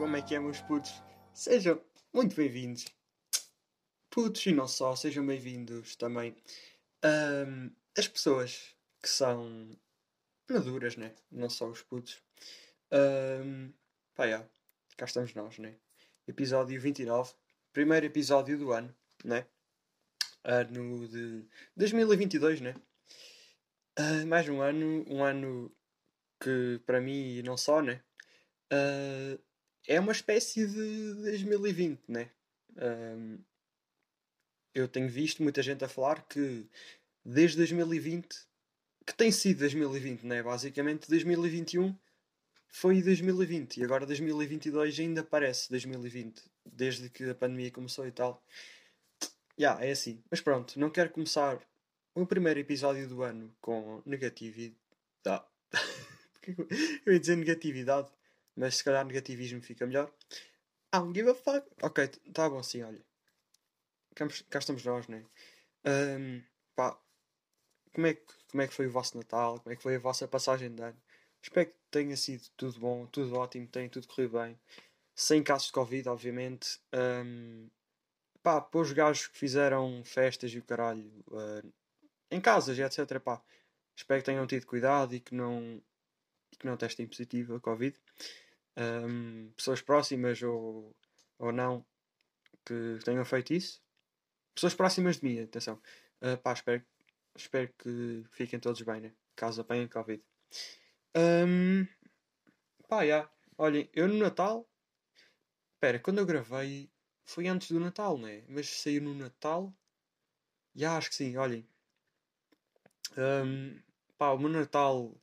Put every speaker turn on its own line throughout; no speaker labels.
como é que é, meus putos? Sejam muito bem-vindos. Putos e não só, sejam bem-vindos também. Ahm, as pessoas que são maduras, né? Não só os putos. Um, pá, já. Cá estamos nós, né? Episódio 29. Primeiro episódio do ano, né? Ano de 2022, né? Ah, mais um ano, um ano que para mim e não só, né? Ah, é uma espécie de 2020, né? Ahm, eu tenho visto muita gente a falar que desde 2020, que tem sido 2020, né? Basicamente 2021 foi 2020 e agora 2022 ainda parece 2020, desde que a pandemia começou e tal. Já, yeah, é assim. Mas pronto, não quero começar o primeiro episódio do ano com negatividade. eu ia dizer negatividade, mas se calhar negativismo fica melhor. I don't give a fuck. Ok, tá bom assim, olha. Cá, estamos nós, né? Um, pá, como é, que, como é que foi o vosso Natal? Como é que foi a vossa passagem de ano? Espero que tenha sido tudo bom, tudo ótimo, tenha tudo corrido bem. Sem casos de Covid, obviamente. Um, pá, para os gajos que fizeram festas e o caralho uh, em casas e etc. Pá, espero que tenham tido cuidado e que não, que não testem positivo a Covid. Um, pessoas próximas ou, ou não que tenham feito isso. Pessoas próximas de mim, atenção. Uh, pá, espero, espero que fiquem todos bem, né? Caso apanhem Covid. Um, pá, já. Olhem, eu no Natal. Espera, quando eu gravei foi antes do Natal, né? Mas saiu no Natal. Já, acho que sim, olhem. Um, pá, o meu Natal.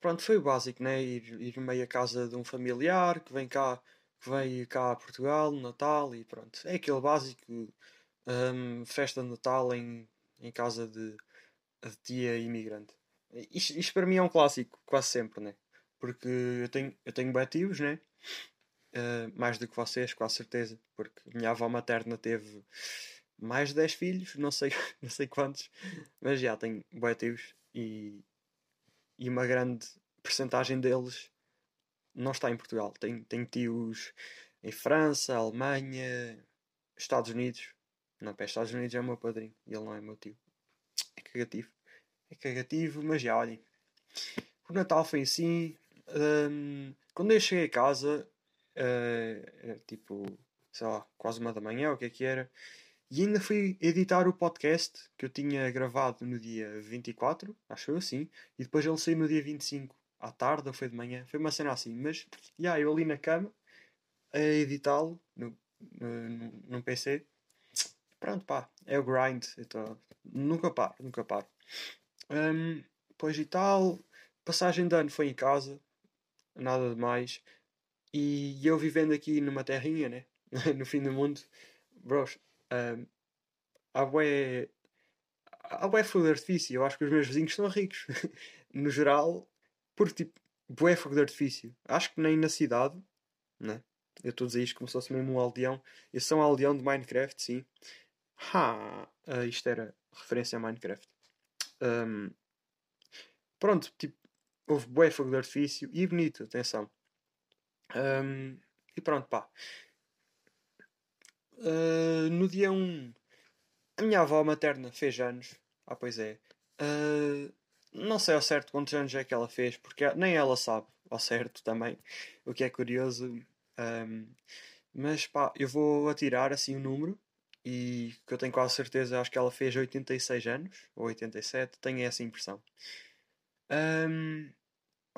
Pronto, foi o básico, né? Ir, ir meio à casa de um familiar que vem cá, que vem cá a Portugal Natal e pronto. É aquele básico. Um, festa de Natal em, em casa de, de tia imigrante. Isto, isto, para mim é um clássico, quase sempre, né? Porque eu tenho, eu tenho tios, né? Uh, mais do que vocês, com a certeza. Porque minha avó materna teve mais de 10 filhos, não sei, não sei quantos, mas já tenho tios e, e uma grande percentagem deles não está em Portugal. Tenho, tenho tios em França, Alemanha, Estados Unidos. Não, para Estados Unidos é o meu padrinho e ele não é meu tio. É cagativo. É cagativo, mas já olhem. O Natal foi assim. Um, quando eu cheguei a casa, uh, tipo, sei lá, quase uma da manhã, o que é que era, e ainda fui editar o podcast que eu tinha gravado no dia 24, acho eu assim, e depois ele saiu no dia 25, à tarde ou foi de manhã, foi uma cena assim, mas já yeah, eu ali na cama a editá-lo no, no, no PC. Pronto, pá, é o grind. Tô... Nunca paro, nunca paro. Um, depois e tal, passagem de ano foi em casa, nada de mais. E eu vivendo aqui numa terrinha, né? no fim do mundo, bros, há bué. Há bué fogo de artifício. Eu acho que os meus vizinhos são ricos. no geral, porque tipo, bué fogo de artifício. Acho que nem na cidade, né? Eu estou a dizer isto como se fosse mesmo um aldeão. Eu sou um aldeão de Minecraft, sim. Ha! Uh, isto era referência a Minecraft. Um, pronto, tipo, houve bué fogo de artifício e bonito, atenção. Um, e pronto, pá. Uh, no dia 1, a minha avó materna fez anos. Ah, pois é. Uh, não sei ao certo quantos anos é que ela fez, porque nem ela sabe ao certo também, o que é curioso. Um, mas pá, eu vou atirar assim o número e que eu tenho quase certeza, acho que ela fez 86 anos, ou 87, tenho essa impressão. Um,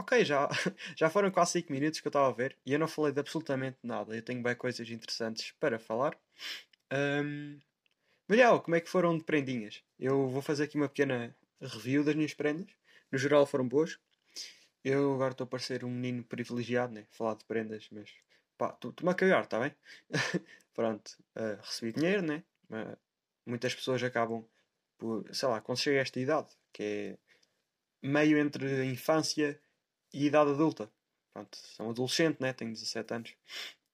ok, já, já foram quase 5 minutos que eu estava a ver e eu não falei de absolutamente nada. Eu tenho bem coisas interessantes para falar. Um, como é que foram de prendinhas? Eu vou fazer aqui uma pequena review das minhas prendas. No geral foram boas. Eu agora estou a parecer um menino privilegiado, né? Falar de prendas, mas pá, estou-me a cagar, está bem? Pronto, uh, recebi dinheiro, né? Uh, muitas pessoas acabam por, sei lá, quando chega a esta idade, que é meio entre a infância e idade adulta. Pronto, são adolescente, né? Tenho 17 anos.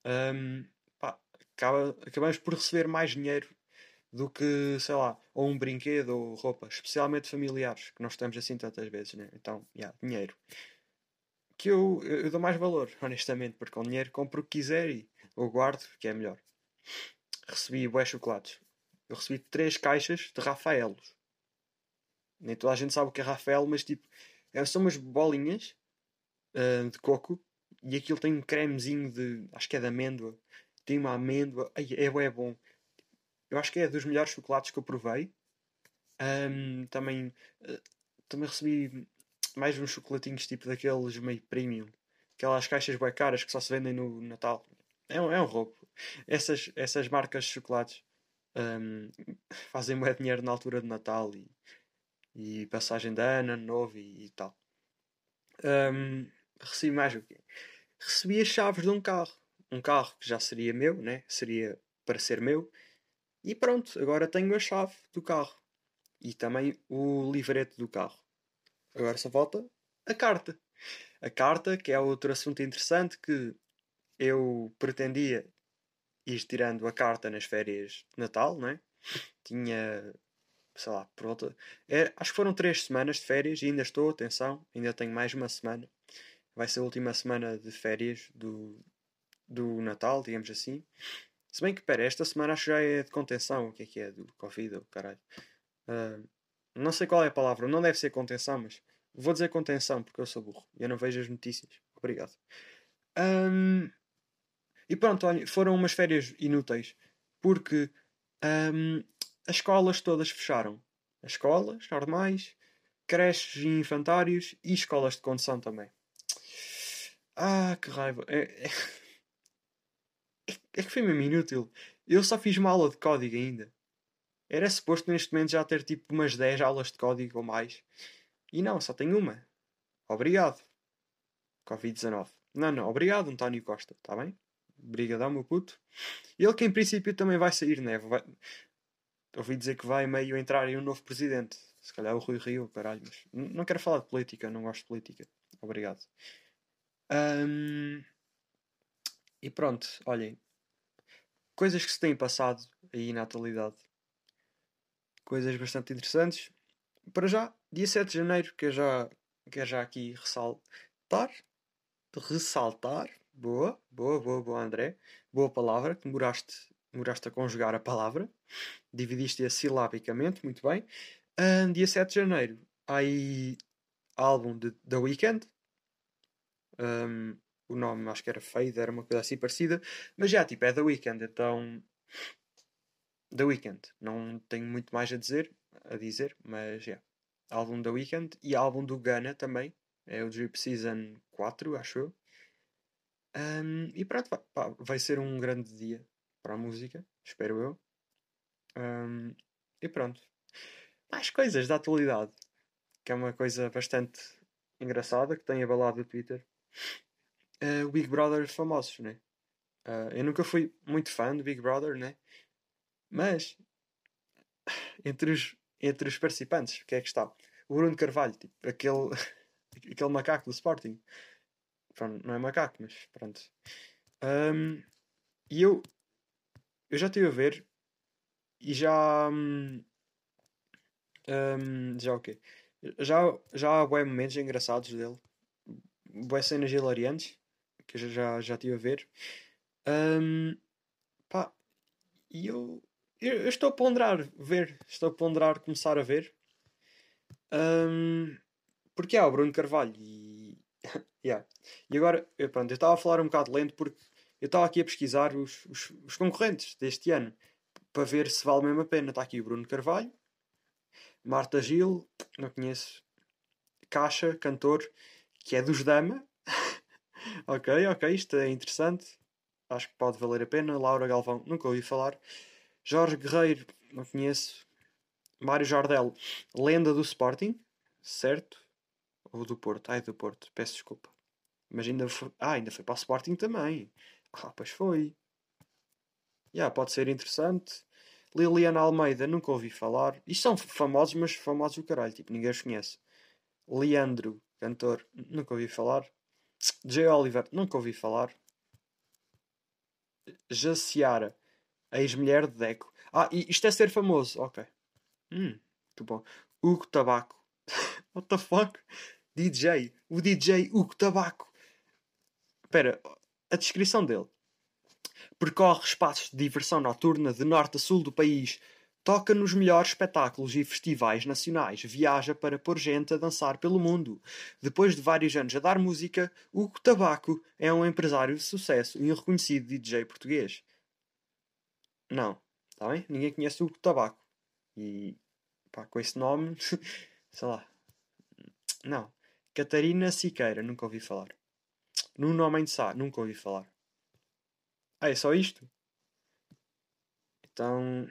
Um, pá, acaba, acabamos por receber mais dinheiro do que, sei lá, ou um brinquedo ou roupa, especialmente familiares, que nós estamos assim tantas vezes, né? Então, yeah, dinheiro. que eu, eu dou mais valor, honestamente, porque com dinheiro compro o que quiser e ou guardo, que é melhor. Recebi bué chocolates. Eu recebi três caixas de Rafaelos. Nem toda a gente sabe o que é Rafael, mas tipo, são umas bolinhas uh, de coco e aquilo tem um cremezinho de. acho que é de amêndoa. Tem uma amêndoa. Ai, é, é bom. Eu acho que é dos melhores chocolates que eu provei. Um, também, uh, também recebi mais uns chocolatinhos tipo daqueles meio premium. Aquelas caixas bem caras que só se vendem no Natal. É um, é um roubo. Essas, essas marcas de chocolates um, fazem muito dinheiro na altura de Natal e, e passagem de ano, ano novo e, e tal. Um, recebi mais o quê? Recebi as chaves de um carro. Um carro que já seria meu, né? Seria para ser meu. E pronto, agora tenho a chave do carro. E também o livrete do carro. Agora só falta a carta. A carta, que é outro assunto interessante que eu pretendia ir tirando a carta nas férias de Natal, não é? Tinha, sei lá, por volta. É, acho que foram três semanas de férias e ainda estou, atenção, ainda tenho mais uma semana. Vai ser a última semana de férias do, do Natal, digamos assim. Se bem que, pera, esta semana acho que já é de contenção. O que é que é? Do Covid, caralho. Uh, não sei qual é a palavra, não deve ser contenção, mas vou dizer contenção porque eu sou burro e eu não vejo as notícias. Obrigado. Um, e pronto, olha, foram umas férias inúteis porque um, as escolas todas fecharam. As escolas normais, creches e infantários e escolas de condução também. Ah, que raiva. É, é... é que foi mesmo inútil. Eu só fiz uma aula de código ainda. Era suposto neste momento já ter tipo umas 10 aulas de código ou mais. E não, só tenho uma. Obrigado. Covid-19. Não, não, obrigado, António Costa, está bem? Obrigadão, meu puto. Ele que em princípio também vai sair, né? Vai... Ouvi dizer que vai meio entrar em um novo presidente. Se calhar o Rui Rio, caralho. Mas não quero falar de política, não gosto de política. Obrigado. Um... E pronto, olhem. Coisas que se têm passado aí na atualidade. Coisas bastante interessantes. Para já, dia 7 de janeiro, que já quero já aqui ressaltar. Ressaltar Boa, boa, boa, boa, André. Boa palavra, que demoraste, demoraste a conjugar a palavra. Dividiste-a silabicamente, muito bem. Um, dia 7 de janeiro, há aí álbum de The Weeknd. Um, o nome acho que era Fade, era uma coisa assim parecida. Mas já, tipo, é The Weeknd, então. The Weeknd. Não tenho muito mais a dizer, a dizer mas já. Yeah. Álbum The Weeknd e álbum do Ghana também. É o Drip Season 4, acho eu. Um, e pronto, pá, vai ser um grande dia para a música, espero eu. Um, e pronto. Mais coisas da atualidade, que é uma coisa bastante engraçada que tem abalado o Twitter. Uh, Big Brother famosos, né? Uh, eu nunca fui muito fã do Big Brother, né? Mas entre os, entre os participantes, o que é que está? O Bruno Carvalho, tipo, aquele, aquele macaco do Sporting. Pronto, não é macaco, mas pronto. Um, e eu, eu já estive a ver e já. Um, já o quê? Já, já há bué momentos engraçados dele, bué cenas hilariantes que eu já, já estive a ver. Um, pá, e eu, eu, eu, estou a ponderar ver, estou a ponderar começar a ver. Um, porque há o Bruno Carvalho e yeah. E agora, eu, pronto, eu estava a falar um bocado lento porque eu estava aqui a pesquisar os, os, os, concorrentes deste ano para ver se vale mesmo a pena. Está aqui o Bruno Carvalho, Marta Gil, não conheço, Caixa, cantor, que é dos Dama. ok, ok, isto é interessante. Acho que pode valer a pena. Laura Galvão, nunca ouvi falar. Jorge Guerreiro, não conheço. Mário Jardel, lenda do Sporting, certo? Ou do Porto? Ai, do Porto, peço desculpa. Mas ainda foi. Ah, ainda foi para o Sporting também. Ah, pois foi. Yeah, pode ser interessante. Liliana Almeida, nunca ouvi falar. Isto são famosos, mas famosos o caralho. Tipo, ninguém os conhece. Leandro, cantor, nunca ouvi falar. J. Oliver, nunca ouvi falar. Jaciara, ex-mulher de Deco. Ah, isto é ser famoso. Ok. Hum, muito bom. Hugo Tabaco. What the fuck? DJ. O DJ Hugo Tabaco. espera, a descrição dele. Percorre espaços de diversão noturna de norte a sul do país, toca nos melhores espetáculos e festivais nacionais, viaja para pôr gente a dançar pelo mundo. Depois de vários anos a dar música, Hugo Tabaco é um empresário de sucesso e um reconhecido DJ português. Não, está bem? Ninguém conhece Hugo Tabaco. E pá, com esse nome, sei lá. Não. Catarina Siqueira, nunca ouvi falar. Nuno Homem de Sá, nunca ouvi falar. Ah, é só isto? Então,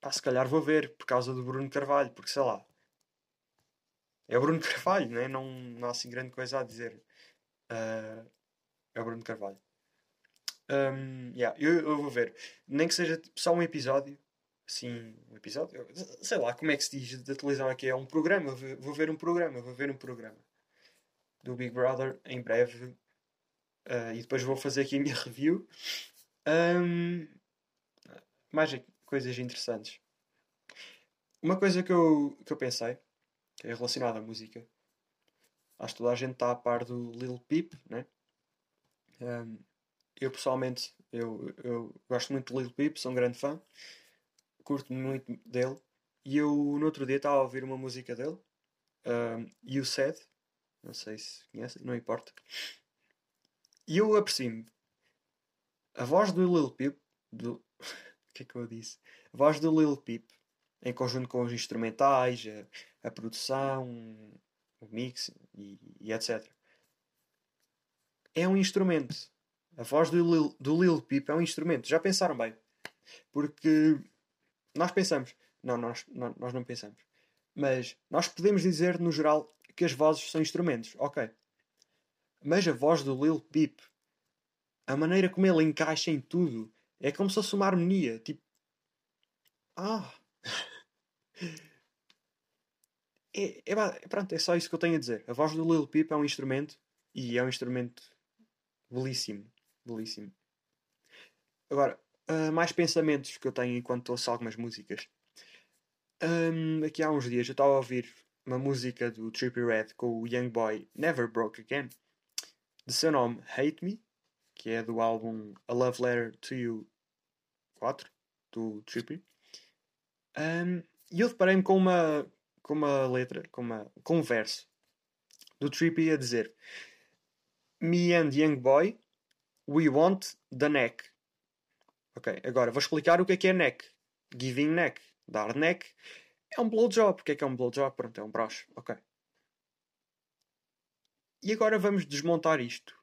pá, se calhar vou ver por causa do Bruno Carvalho, porque sei lá. É o Bruno Carvalho, não é? Não, não há assim grande coisa a dizer. Uh, é o Bruno Carvalho. Um, yeah, eu, eu, vou ver. Nem que seja tipo, só um episódio. Assim, um episódio. Sei lá como é que se diz da televisão aqui. É um programa. Vou, ver um programa. Vou ver um programa do Big Brother em breve. Uh, e depois vou fazer aqui a minha review. Um, mais coisas interessantes. Uma coisa que eu, que eu pensei, que é relacionada à música, acho que toda a gente está a par do Lil Peep, né? Um, eu pessoalmente eu, eu gosto muito do Lil Peep, sou um grande fã, curto muito dele. E eu no outro dia estava a ouvir uma música dele, um, You Said, não sei se conhecem, não importa. E eu apercebi-me. A voz do Lil Peep, do, que é que eu disse? A voz do Lil Peep, em conjunto com os instrumentais, a, a produção, o mix e, e, etc. É um instrumento. A voz do Lil, do Lil Peep é um instrumento. Já pensaram bem? Porque nós pensamos. Não, nós, não, nós não pensamos. Mas nós podemos dizer, no geral, que as vozes são instrumentos. Ok. Mas a voz do Lil Peep, a maneira como ele encaixa em tudo, é como se fosse uma harmonia. Tipo. Ah! É, é, pronto, é só isso que eu tenho a dizer. A voz do Lil Peep é um instrumento e é um instrumento belíssimo. Belíssimo. Agora, uh, mais pensamentos que eu tenho enquanto ouço algumas músicas. Um, aqui há uns dias eu estava a ouvir uma música do Trippie Red com o Young Boy Never Broke Again, de seu nome Hate Me, que é do álbum A Love Letter to You 4, do Trippie. Um, e eu deparei-me com uma, com uma letra, com, uma, com um verso do Trippie a dizer Me and Young Boy, we want the neck. Ok, agora vou explicar o que é que é neck. Giving neck. Dar neck é um blowjob. O que é que é um blowjob? Pronto, é um broche. Ok. E agora vamos desmontar isto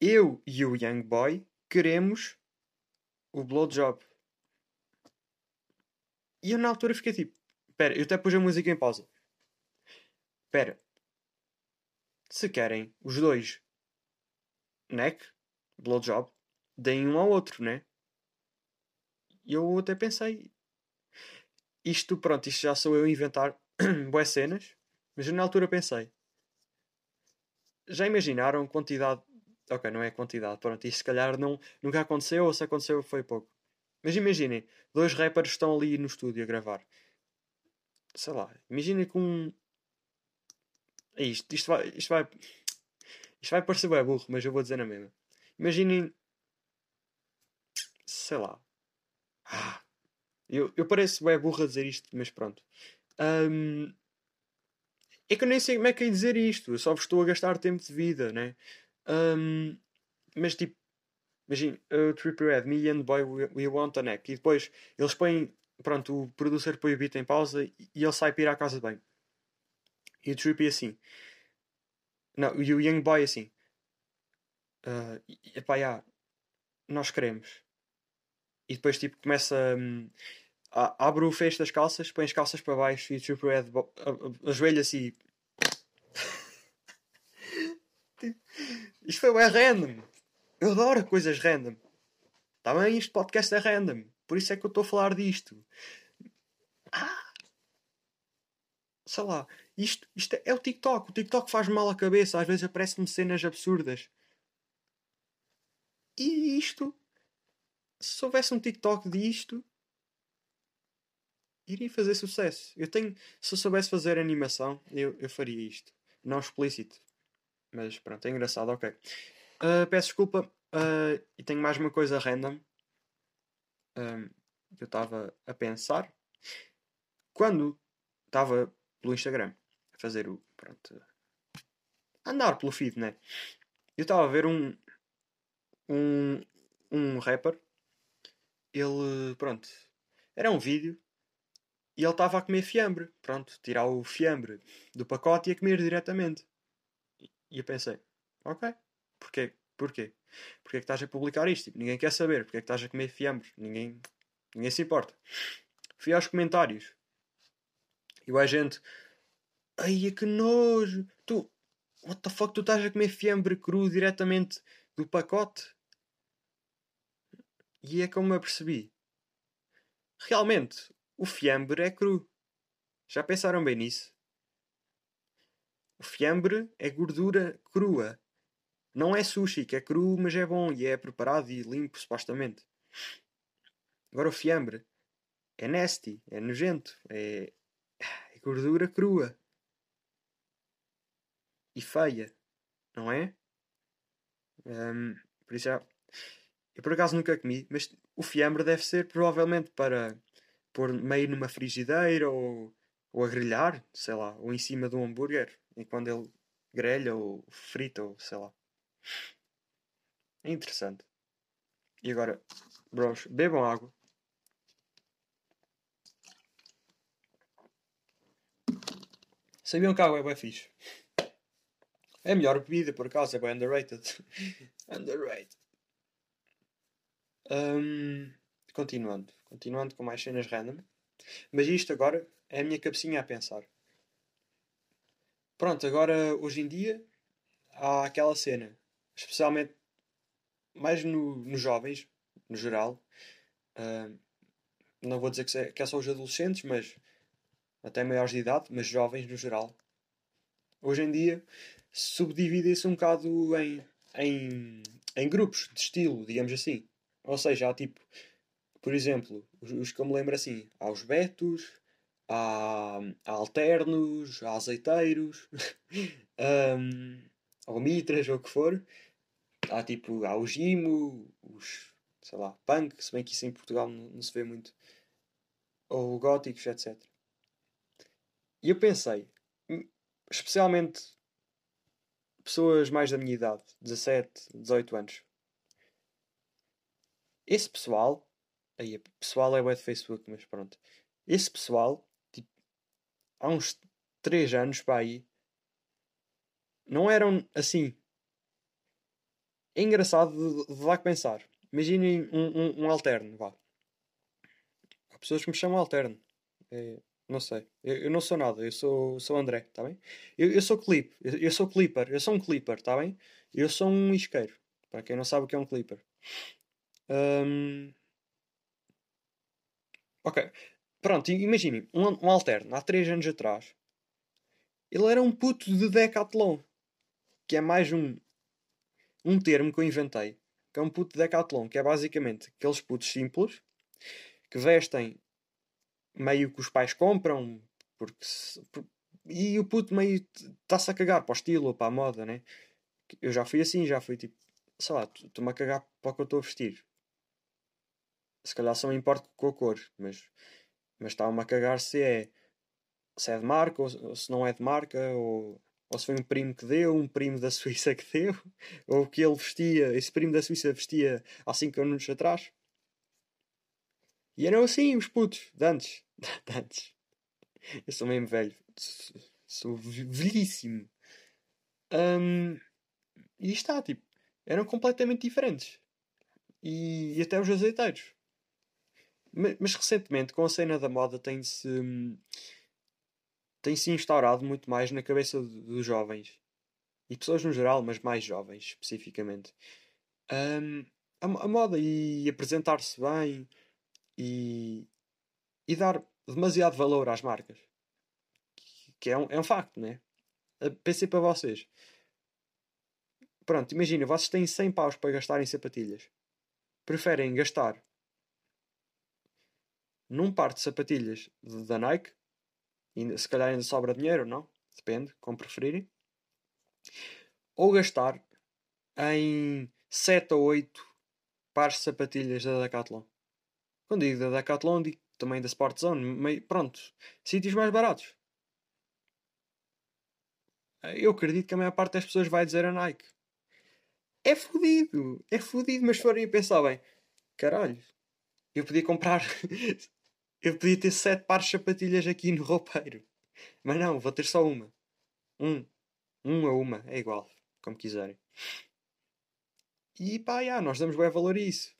eu e o Young Boy queremos o blowjob. E eu na altura fiquei tipo, espera, eu até pus a música em pausa. Espera. Se querem os dois neck, blowjob, deem um ao outro, né? E eu até pensei. Isto, pronto, isto já sou eu a inventar boas cenas, mas eu na altura pensei. Já imaginaram a quantidade Ok, não é quantidade. Pronto, isto se calhar não, nunca aconteceu ou se aconteceu foi pouco. Mas imaginem, dois rappers estão ali no estúdio a gravar. Sei lá, imaginem com. É isto, isto vai. Isto vai, isto vai parecer bem burro, mas eu vou dizer na mesma. Imaginem. Sei lá. Ah, eu, eu pareço bem burro a dizer isto, mas pronto. Um, é que eu nem sei como é que é dizer isto. Eu só vos estou a gastar tempo de vida, né? Um, mas tipo, imagina, uh, Trippie Red, Me and Boy We, we Want a Neck. E depois eles põem, pronto, o producer põe o beat em pausa e, e ele sai para ir à casa banho. E o Trippie assim. Não, e o Young Boy assim. Uh, epá, yeah, nós queremos. E depois tipo começa. Um, a, abre o fecho das calças, põe as calças para baixo e o Trippie Red ajoelha-se e Isto foi bem random. Eu adoro coisas random. Está bem? Este podcast é random. Por isso é que eu estou a falar disto. Ah! Sei lá. Isto, isto é o TikTok. O TikTok faz mal à cabeça. Às vezes aparecem-me cenas absurdas. E isto. Se houvesse um TikTok disto. Iria fazer sucesso. Eu tenho. Se eu soubesse fazer animação, eu, eu faria isto. Não explícito. Mas pronto, é engraçado, ok. Uh, peço desculpa. Uh, e tenho mais uma coisa random. Um, que eu estava a pensar. Quando estava pelo Instagram a fazer o. Pronto. A andar pelo feed, né? Eu estava a ver um. Um. Um rapper. Ele. Pronto. Era um vídeo. E ele estava a comer fiambre. Pronto. Tirar o fiambre do pacote e a comer diretamente. E eu pensei. Ok. Porquê? Porquê? Porquê é que estás a publicar isto? Tipo, ninguém quer saber. Porquê é que estás a comer fiambres? Ninguém, ninguém se importa. Fui aos comentários. E o gente. Ai, que nojo! Tu. What the fuck? Tu estás a comer fiambre cru diretamente do pacote? E é como eu percebi. Realmente, o fiambre é cru. Já pensaram bem nisso? O fiambre é gordura crua. Não é sushi, que é cru, mas é bom e é preparado e limpo, supostamente. Agora o fiambre é nasty, é nojento, é, é gordura crua. E feia, não é? Um, por isso já. Eu por acaso nunca comi, mas o fiambre deve ser provavelmente para pôr meio numa frigideira ou, ou a grelhar, sei lá, ou em cima de um hambúrguer, enquanto ele grelha ou frita ou sei lá. É interessante. E agora, bros, bebam água. Sabiam que a água é bem fixe? É a melhor bebida, por acaso, é bem underrated. underrated. Um, continuando. Continuando com mais cenas random. Mas isto agora é a minha cabecinha a pensar. Pronto, agora hoje em dia há aquela cena especialmente mais no, nos jovens, no geral. Uh, não vou dizer que é, que é só os adolescentes, mas até maiores de idade, mas jovens no geral. Hoje em dia subdividem-se um bocado em, em, em grupos de estilo, digamos assim. Ou seja, há tipo, por exemplo, os, os que eu me lembro assim, há os betos, há, há alternos, há azeiteiros, um, ou mitras, ou o que for. Há tipo, há o Gimo, os, sei lá, punk, se bem que isso em Portugal não, não se vê muito. Ou góticos, etc. E eu pensei, hum, especialmente pessoas mais da minha idade, 17, 18 anos. Esse pessoal, aí, pessoal é o Facebook, mas pronto. Esse pessoal, há uns 3 anos para aí, não eram assim é engraçado de, de lá que pensar. Imaginem um, um, um, alterno, vá. Há pessoas que me chamam alterno. É, não sei. Eu, eu, não sou nada. Eu sou, sou André, tá bem? Eu, eu sou clip. Eu, eu, sou clipper. Eu sou um clipper, tá bem? Eu sou um isqueiro. Para quem não sabe o que é um clipper. Um... Ok. Pronto, imaginem. Um, um alterno. Há 3 anos atrás. Ele era um puto de Decathlon. Que é mais um um termo que eu inventei, que é um puto de decathlon, que é basicamente aqueles putos simples que vestem meio que os pais compram, porque se, e o puto meio está-se a cagar para o estilo ou para a moda, né? Eu já fui assim, já fui tipo, sei lá, estou-me a cagar para o que eu estou a vestir. Se calhar só me importo com a cor, mas mas está-me a cagar se é se é de marca ou, se não é de marca ou ou se foi um primo que deu, um primo da Suíça que deu, ou que ele vestia, esse primo da Suíça vestia há 5 anos atrás. E eram assim os putos, de antes. Antes. Eu sou mesmo velho. Sou velhíssimo. Um, e está, tipo, eram completamente diferentes. E, e até os azeiteiros. Mas, recentemente, com a cena da moda, tem-se. Hum, tem se instaurado muito mais na cabeça dos jovens e pessoas no geral, mas mais jovens especificamente. Um, a, a, moda e apresentar-se bem e, e dar demasiado valor às marcas. Que é um, é um facto, né? Pensei para vocês. Pronto, imagina, vocês têm 100 paus para gastar em sapatilhas. Preferem gastar num par de sapatilhas da Nike e se calhar ainda sobra dinheiro, não? Depende, como preferirem. Ou gastar em 7 ou 8 pares de sapatilhas da Decathlon. Quando digo da Decathlon, digo também da Sport Zone, meio, pronto, sítios mais baratos. Eu acredito que a maior parte das pessoas vai dizer a Nike. É fodido, é fodido, mas se forem pensar bem, caralho, eu podia comprar, eu podia ter sete pares de sapatilhas aqui no roupeiro, mas não, vou ter só uma. Um, um a uma, é igual, como quiserem. E pá, já, nós damos bem valor a isso.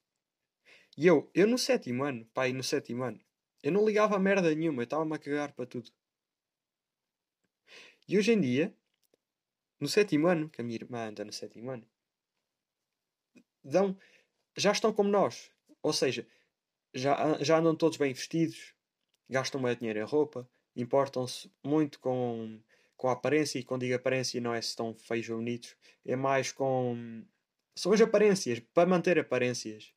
E eu, eu no sétimo ano, pá, e no sétimo ano, eu não ligava a merda nenhuma, eu estava-me a cagar para tudo. E hoje em dia, no sétimo ano, que a minha irmã anda no sétimo ano, dão, já estão como nós. Ou seja, já, já andam todos bem vestidos, gastam mais dinheiro em roupa, importam-se muito com, com a aparência, e quando digo aparência não é se estão feios ou bonitos, é mais com. São as aparências, para manter aparências.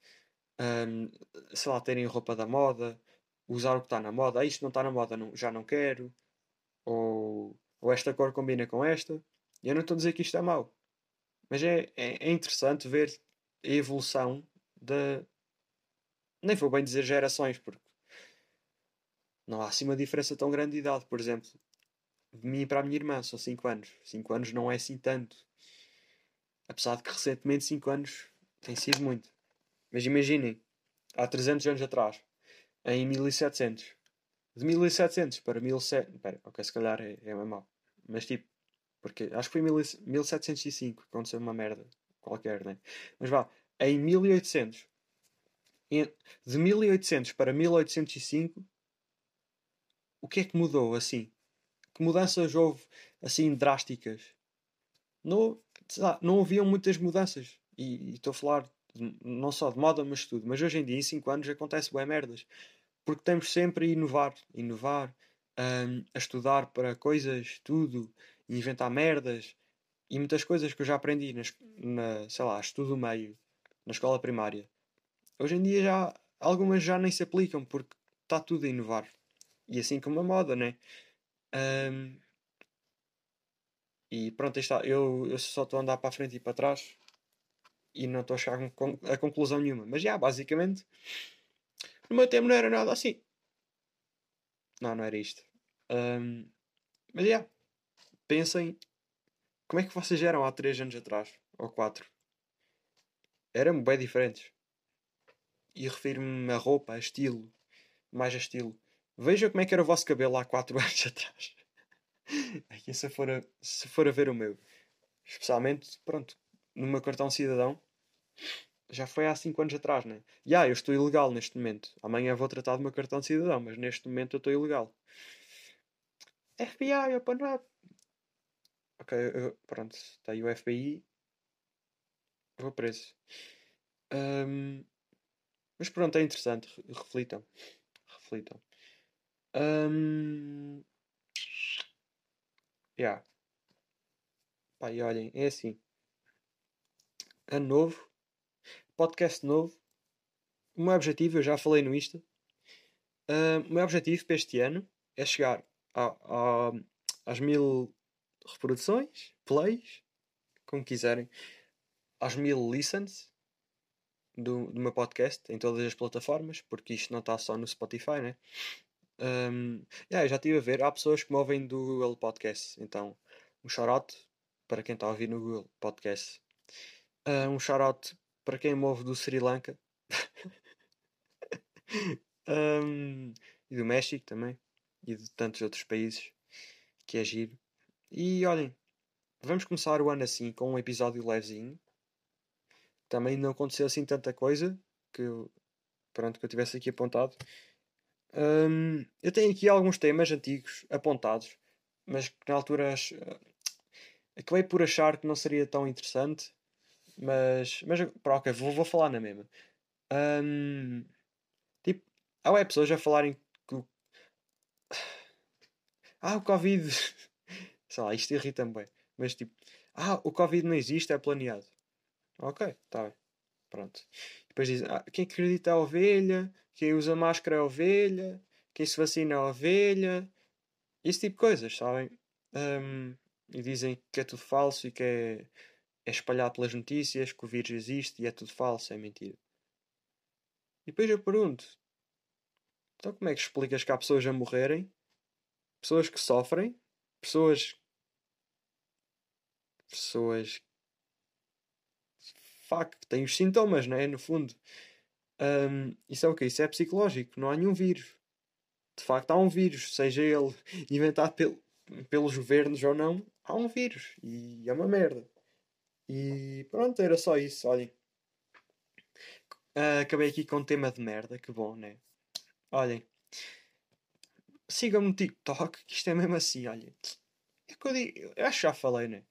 Um, sei lá, terem roupa da moda, usar o que está na moda, ah, isto não está na moda, não, já não quero, ou, ou esta cor combina com esta. Eu não estou a dizer que isto é mau, mas é, é, é interessante ver a evolução da. Nem vou bem dizer gerações, porque não há assim uma diferença tão grande de idade. Por exemplo, de mim para a minha irmã são 5 anos. 5 anos não é assim tanto. Apesar de que recentemente 5 anos tem sido muito. Mas imaginem, há 300 anos atrás, em 1700, de 1700 para 1700. Espera, ok, se calhar é, é mal. Mas tipo, porque acho que foi em 1705 que aconteceu uma merda qualquer, né? Mas vá, em 1800, de 1800 para 1805, o que é que mudou assim? Que mudanças houve assim drásticas? Não, não haviam muitas mudanças. E, estou a falar de, não só de moda, mas tudo. Mas hoje em dia, em 5 anos, acontece bem merdas. Porque temos sempre a inovar, inovar, um, a estudar para coisas, tudo, inventar merdas e muitas coisas que eu já aprendi nas, na, sei lá, estudo meio, na escola primária. Hoje em dia já algumas já nem se aplicam porque está tudo a inovar. E assim como a moda, né? Um, e pronto, está. Eu, eu só estou a andar para a frente e para trás e não estou a chegar a conclusão nenhuma. Mas já, basicamente, no meu tempo não era nada assim. Não, não era isto. Um, mas já, pensem como é que vocês eram há 3 anos atrás, ou 4. Eram bem diferentes. E refiro-me a roupa, a estilo, mais a estilo. Veja como é que era o vosso cabelo há 4 anos atrás. Aqui, se, for a, se for a ver o meu, especialmente, pronto, no meu cartão cidadão, já foi há 5 anos atrás, né? Já, yeah, eu estou ilegal neste momento. Amanhã vou tratar do meu cartão cidadão, mas neste momento eu estou ilegal. FBI, open up. Ok, eu, pronto, está aí o FBI. Vou preso. Um, mas pronto, é interessante. Reflitam. Reflitam. Um, yeah. Pá, e olhem, é assim. Ano novo. Podcast novo. O meu objetivo, eu já falei no Insta. Uh, o meu objetivo para este ano é chegar a, a, às mil reproduções, plays, como quiserem, às mil listens do, do meu podcast em todas as plataformas, porque isto não está só no Spotify, né? Um, yeah, já estive a ver, há pessoas que me ouvem do Google Podcast, então um shout para quem está a ouvir no Google Podcast, uh, um shout para quem me ouve do Sri Lanka um, e do México também, e de tantos outros países que é giro. E olhem, vamos começar o ano assim, com um episódio levezinho. Também não aconteceu assim tanta coisa que eu, pronto, que eu tivesse aqui apontado. Um, eu tenho aqui alguns temas antigos apontados, mas que na altura uh, acabei por achar que não seria tão interessante. Mas, mas pá, ok, vou, vou falar na mesma. Um, tipo, há pessoas a falarem que o... Ah, o Covid sei lá, isto irrita-me bem. Mas tipo, ah, o Covid não existe, é planeado. Ok, tá bem. Pronto. Depois dizem, ah, quem acredita é a ovelha, quem usa máscara é a ovelha, quem se vacina é a ovelha. Esse tipo de coisas, sabem? Um, e dizem que é tudo falso e que é é espalhado pelas notícias que o vírus existe e é tudo falso, é mentira. E depois eu pergunto: então como é que explicas que há pessoas a morrerem, pessoas que sofrem, pessoas. pessoas. Fuck, têm os sintomas, não é? No fundo. Um, isso é o quê? Isso é psicológico, não há nenhum vírus. De facto, há um vírus, seja ele inventado pel pelos governos ou não, há um vírus e é uma merda. E pronto, era só isso. Olhem, uh, acabei aqui com um tema de merda, que bom, né? Olhem, sigam-me no TikTok, que isto é mesmo assim, olhem. É que eu, digo, eu acho que já falei, né?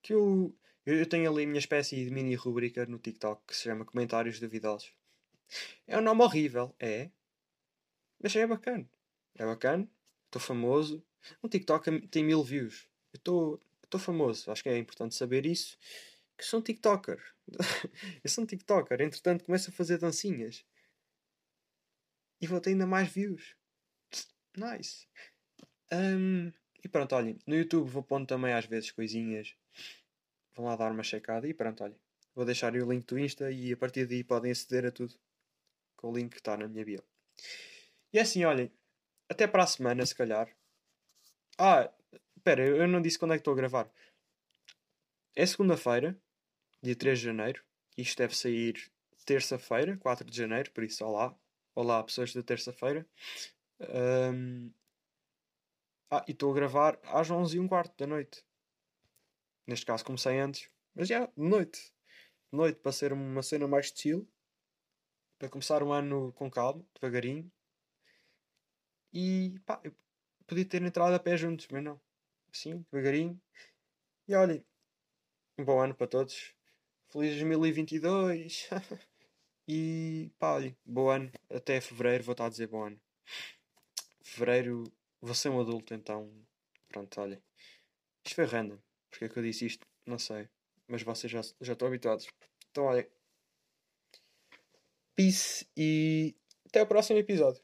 Que eu, eu tenho ali a minha espécie de mini rubrica no TikTok que se chama Comentários Duvidosos. É um nome horrível, é. Mas é bacana. É bacana. Estou famoso. Um TikTok tem mil views. Eu estou famoso. Acho que é importante saber isso. Que sou um TikToker. eu sou um TikToker. Entretanto, começo a fazer dancinhas. E vou ter ainda mais views. Nice. Um, e pronto, olhem. No YouTube vou pondo também às vezes coisinhas. Vão lá dar uma checada. E pronto, olhem. Vou deixar o link do Insta e a partir daí podem aceder a tudo. Com o link que está na minha bio. E é assim, olhem. Até para a semana, se calhar. Ah, espera, eu não disse quando é que estou a gravar. É segunda-feira, dia 3 de janeiro. Isto deve sair terça-feira, 4 de janeiro, por isso, olá. Olá, pessoas da terça-feira. Um... Ah, e estou a gravar às 11 e um quarto da noite. Neste caso comecei antes. Mas já, de noite. De noite, para ser uma cena mais chill. Para começar um ano com calma, devagarinho. E pá, eu podia ter entrado a pé juntos, mas não. Assim, devagarinho. E olhem, um bom ano para todos. Feliz 2022. e pá, olhem, bom ano. Até fevereiro vou estar a dizer bom ano. Fevereiro vou ser um adulto, então. Pronto, olhem. Isto foi random. Porque é que eu disse isto? Não sei. Mas vocês já, já estão habituados. Então, olhem. Peace e até o próximo episódio.